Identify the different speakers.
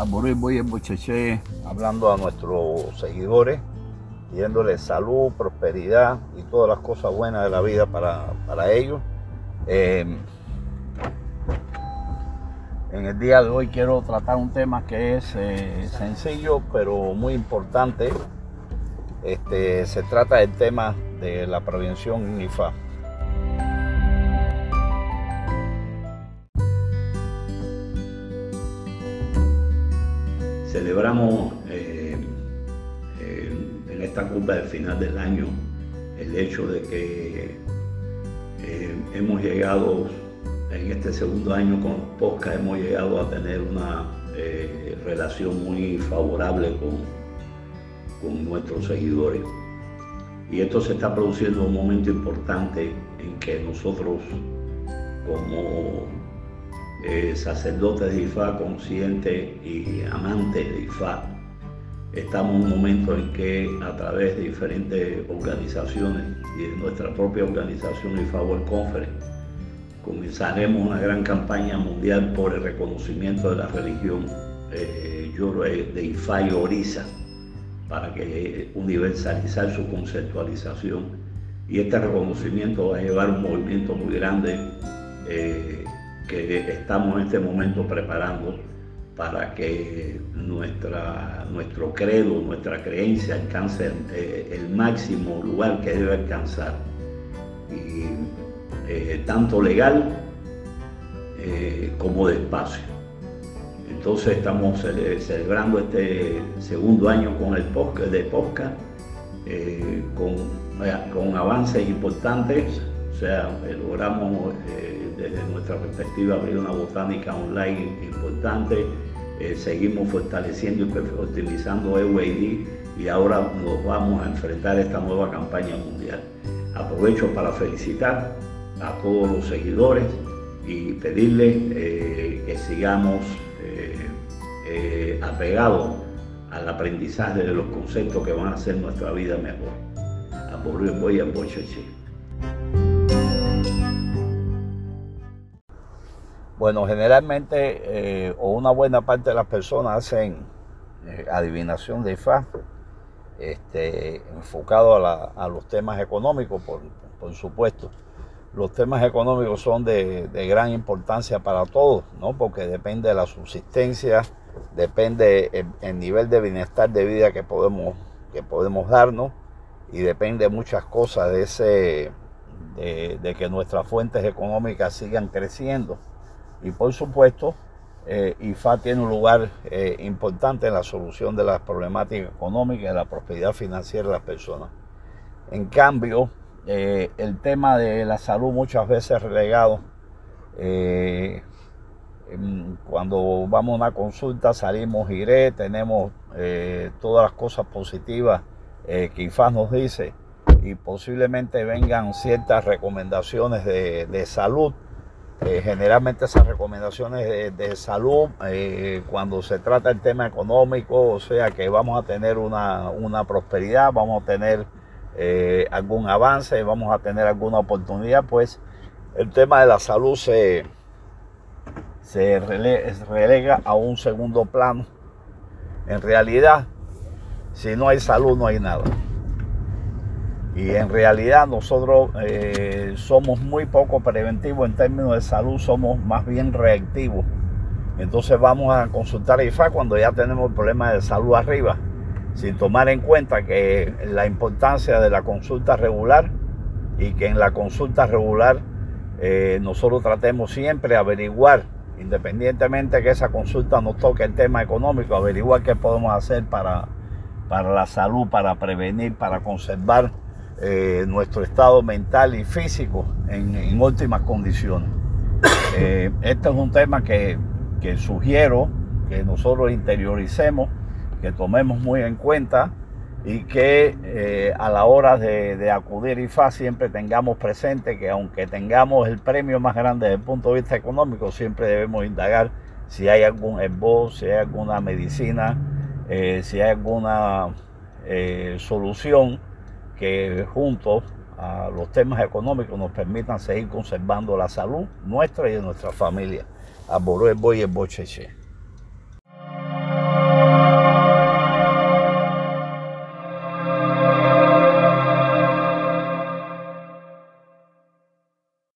Speaker 1: a Boris Boy Bocheche, hablando a nuestros seguidores, pidiéndoles salud, prosperidad y todas las cosas buenas de la vida para, ellos. Eh, en el día de hoy quiero tratar un tema que es eh, sencillo pero muy importante. Este, se trata del tema de la prevención en IFA.
Speaker 2: Celebramos eh, en esta curva del final del año el hecho de que eh, hemos llegado en este segundo año con Posca, hemos llegado a tener una eh, relación muy favorable con, con nuestros seguidores. Y esto se está produciendo en un momento importante en que nosotros, como eh, sacerdotes de IFA, conscientes y amantes de IFA, estamos en un momento en que a través de diferentes organizaciones y de nuestra propia organización IFA World Conference, comenzaremos una gran campaña mundial por el reconocimiento de la religión eh, de IFA y Orisa para que universalizar su conceptualización. Y este reconocimiento va a llevar un movimiento muy grande eh, que estamos en este momento preparando para que nuestra, nuestro credo, nuestra creencia alcance eh, el máximo lugar que debe alcanzar, eh, tanto legal como de espacio. Entonces estamos celebrando este segundo año con el podcast de Posca, eh, con, con, avances importantes. O sea, logramos eh, desde nuestra perspectiva abrir una botánica online importante. Eh, seguimos fortaleciendo y optimizando EWID y ahora nos vamos a enfrentar a esta nueva campaña mundial. Aprovecho para felicitar a todos los seguidores y pedirles que sigamos eh, apegado al aprendizaje de los conceptos que van a hacer nuestra vida mejor. A voy a
Speaker 1: Bueno, generalmente eh, o una buena parte de las personas hacen eh, adivinación de IFA, este, enfocado a, los temas económicos, por, supuesto. Los temas económicos son de, gran importancia para todos, ¿no? porque depende de la subsistencia, depende el, nivel de bienestar de vida que podemos, que podemos darnos y depende muchas cosas de ese de, que nuestras fuentes económicas sigan creciendo. Y por supuesto, eh, IFA tiene un lugar eh, importante en la solución de las problemáticas económicas y la prosperidad financiera de las personas. En cambio, eh, el tema de la salud muchas veces relegado cuando vamos a una consulta salimos iré, tenemos eh, todas las cosas positivas eh, que IFAS nos dice y posiblemente vengan ciertas recomendaciones de, salud. Eh, generalmente esas recomendaciones de, salud, cuando se trata del tema económico, o sea que vamos a tener una, prosperidad, vamos a tener algún avance, vamos a tener alguna oportunidad, pues el tema de la salud se, se relega a un segundo plano. En realidad, si no hay salud, no hay nada. Y en realidad nosotros eh, somos muy poco preventivos en términos de salud, somos más bien reactivos. Entonces vamos a consultar a IFA cuando ya tenemos problemas de salud arriba, sin tomar en cuenta que la importancia de la consulta regular y que en la consulta regular eh, nosotros tratemos siempre averiguar independientemente de que esa consulta nos toque el tema económico, averiguar qué podemos hacer para, para la salud, para prevenir, para conservar eh, nuestro estado mental y físico en, últimas condiciones. Eh, este es un tema que, que sugiero que nosotros interioricemos, que tomemos muy en cuenta y que eh, a la hora de, acudir IFA siempre tengamos presente que aunque tengamos el premio más grande desde el punto de vista económico, siempre debemos indagar si hay algún esbozo, si hay alguna medicina, eh, si hay alguna eh, solución que junto a los temas económicos nos permitan seguir conservando la salud nuestra y de nuestra familia. A Borué Boy Bocheche.